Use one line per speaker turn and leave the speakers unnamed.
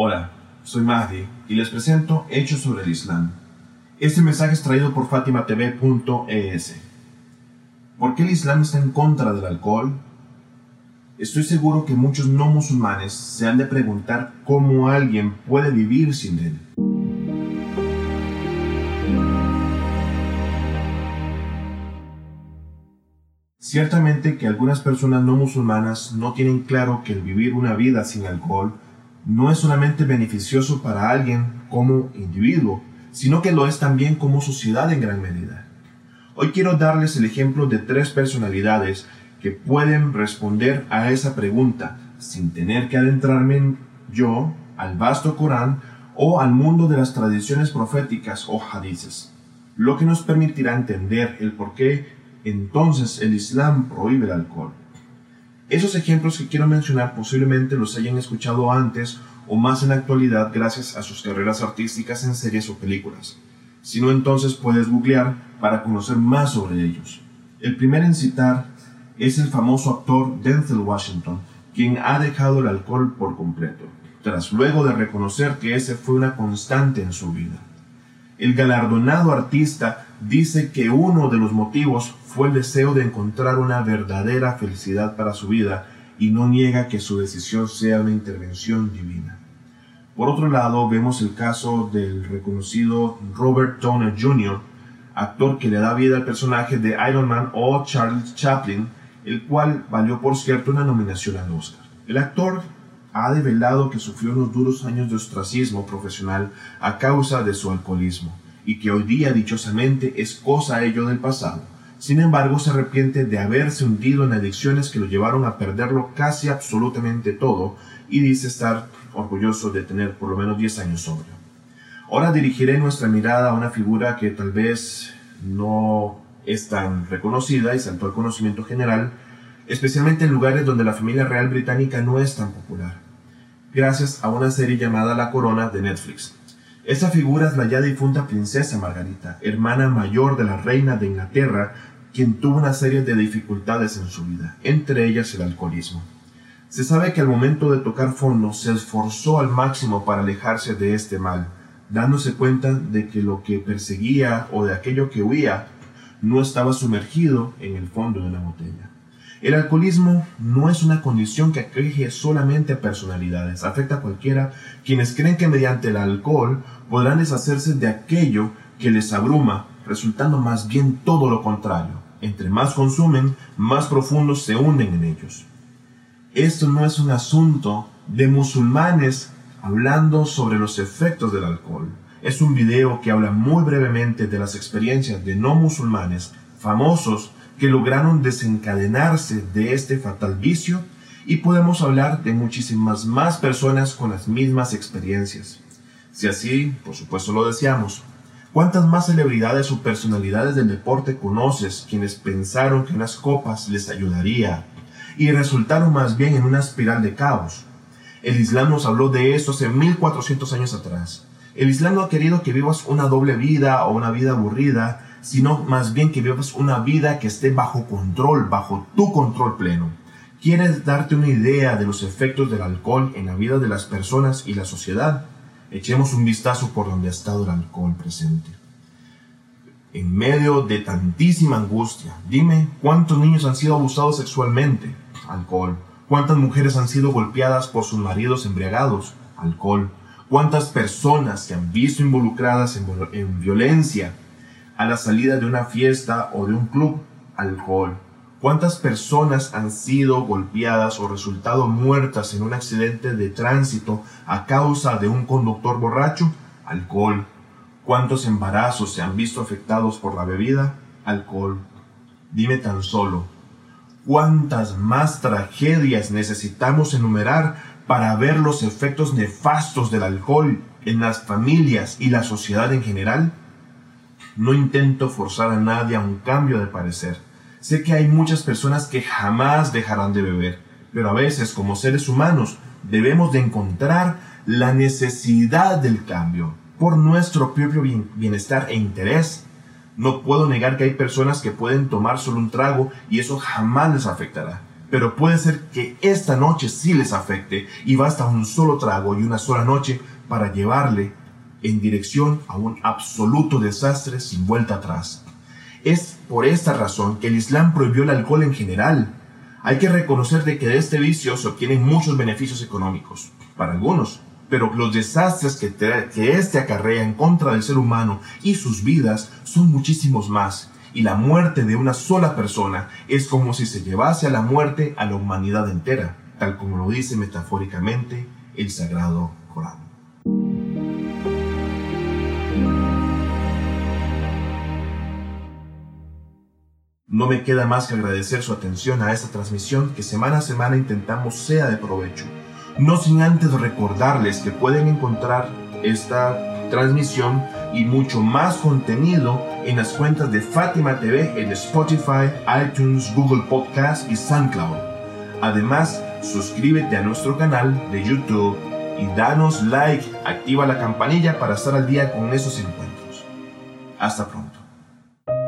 Hola, soy Mahdi y les presento Hechos sobre el Islam. Este mensaje es traído por FatimaTV.es. ¿Por qué el Islam está en contra del alcohol? Estoy seguro que muchos no musulmanes se han de preguntar cómo alguien puede vivir sin él. Ciertamente que algunas personas no musulmanas no tienen claro que el vivir una vida sin alcohol no es solamente beneficioso para alguien como individuo, sino que lo es también como sociedad en gran medida. Hoy quiero darles el ejemplo de tres personalidades que pueden responder a esa pregunta sin tener que adentrarme yo al vasto Corán o al mundo de las tradiciones proféticas o hadices, lo que nos permitirá entender el por qué entonces el Islam prohíbe el alcohol. Esos ejemplos que quiero mencionar posiblemente los hayan escuchado antes o más en la actualidad gracias a sus carreras artísticas en series o películas. Si no, entonces puedes googlear para conocer más sobre ellos. El primer en citar es el famoso actor Denzel Washington, quien ha dejado el alcohol por completo, tras luego de reconocer que ese fue una constante en su vida. El galardonado artista dice que uno de los motivos fue el deseo de encontrar una verdadera felicidad para su vida y no niega que su decisión sea una intervención divina. Por otro lado, vemos el caso del reconocido Robert Downey Jr., actor que le da vida al personaje de Iron Man o Charles Chaplin, el cual valió por cierto una nominación al Oscar. El actor ha develado que sufrió unos duros años de ostracismo profesional a causa de su alcoholismo y que hoy día dichosamente es cosa ello del pasado. Sin embargo, se arrepiente de haberse hundido en adicciones que lo llevaron a perderlo casi absolutamente todo y dice estar orgulloso de tener por lo menos 10 años sobrio. Ahora dirigiré nuestra mirada a una figura que tal vez no es tan reconocida y saltó al conocimiento general, especialmente en lugares donde la familia real británica no es tan popular gracias a una serie llamada La Corona de Netflix. Esta figura es la ya difunta princesa Margarita, hermana mayor de la reina de Inglaterra, quien tuvo una serie de dificultades en su vida, entre ellas el alcoholismo. Se sabe que al momento de tocar fondo se esforzó al máximo para alejarse de este mal, dándose cuenta de que lo que perseguía o de aquello que huía no estaba sumergido en el fondo de una botella. El alcoholismo no es una condición que aqueje solamente a personalidades, afecta a cualquiera quienes creen que mediante el alcohol podrán deshacerse de aquello que les abruma, resultando más bien todo lo contrario. Entre más consumen, más profundos se hunden en ellos. Esto no es un asunto de musulmanes hablando sobre los efectos del alcohol. Es un video que habla muy brevemente de las experiencias de no musulmanes famosos que lograron desencadenarse de este fatal vicio y podemos hablar de muchísimas más personas con las mismas experiencias. Si así, por supuesto lo deseamos, ¿cuántas más celebridades o personalidades del deporte conoces quienes pensaron que unas copas les ayudaría y resultaron más bien en una espiral de caos? El Islam nos habló de esto hace 1400 años atrás. El Islam no ha querido que vivas una doble vida o una vida aburrida, sino más bien que vivas una vida que esté bajo control, bajo tu control pleno. ¿Quieres darte una idea de los efectos del alcohol en la vida de las personas y la sociedad? Echemos un vistazo por donde ha estado el alcohol presente. En medio de tantísima angustia, dime cuántos niños han sido abusados sexualmente. Alcohol. ¿Cuántas mujeres han sido golpeadas por sus maridos embriagados? Alcohol. ¿Cuántas personas se han visto involucradas en, en violencia a la salida de una fiesta o de un club, alcohol. ¿Cuántas personas han sido golpeadas o resultado muertas en un accidente de tránsito a causa de un conductor borracho? Alcohol. ¿Cuántos embarazos se han visto afectados por la bebida? Alcohol. Dime tan solo, ¿cuántas más tragedias necesitamos enumerar para ver los efectos nefastos del alcohol en las familias y la sociedad en general? No intento forzar a nadie a un cambio de parecer. Sé que hay muchas personas que jamás dejarán de beber, pero a veces como seres humanos debemos de encontrar la necesidad del cambio por nuestro propio bienestar e interés. No puedo negar que hay personas que pueden tomar solo un trago y eso jamás les afectará. pero puede ser que esta noche sí les afecte y basta un solo trago y una sola noche para llevarle en dirección a un absoluto desastre sin vuelta atrás. Es por esta razón que el Islam prohibió el alcohol en general. Hay que reconocer de que de este vicio se obtienen muchos beneficios económicos, para algunos, pero los desastres que, que este acarrea en contra del ser humano y sus vidas son muchísimos más, y la muerte de una sola persona es como si se llevase a la muerte a la humanidad entera, tal como lo dice metafóricamente el Sagrado Corán. No me queda más que agradecer su atención a esta transmisión que semana a semana intentamos sea de provecho. No sin antes recordarles que pueden encontrar esta transmisión y mucho más contenido en las cuentas de Fátima TV en Spotify, iTunes, Google Podcast y SoundCloud. Además, suscríbete a nuestro canal de YouTube y danos like, activa la campanilla para estar al día con esos encuentros. Hasta pronto.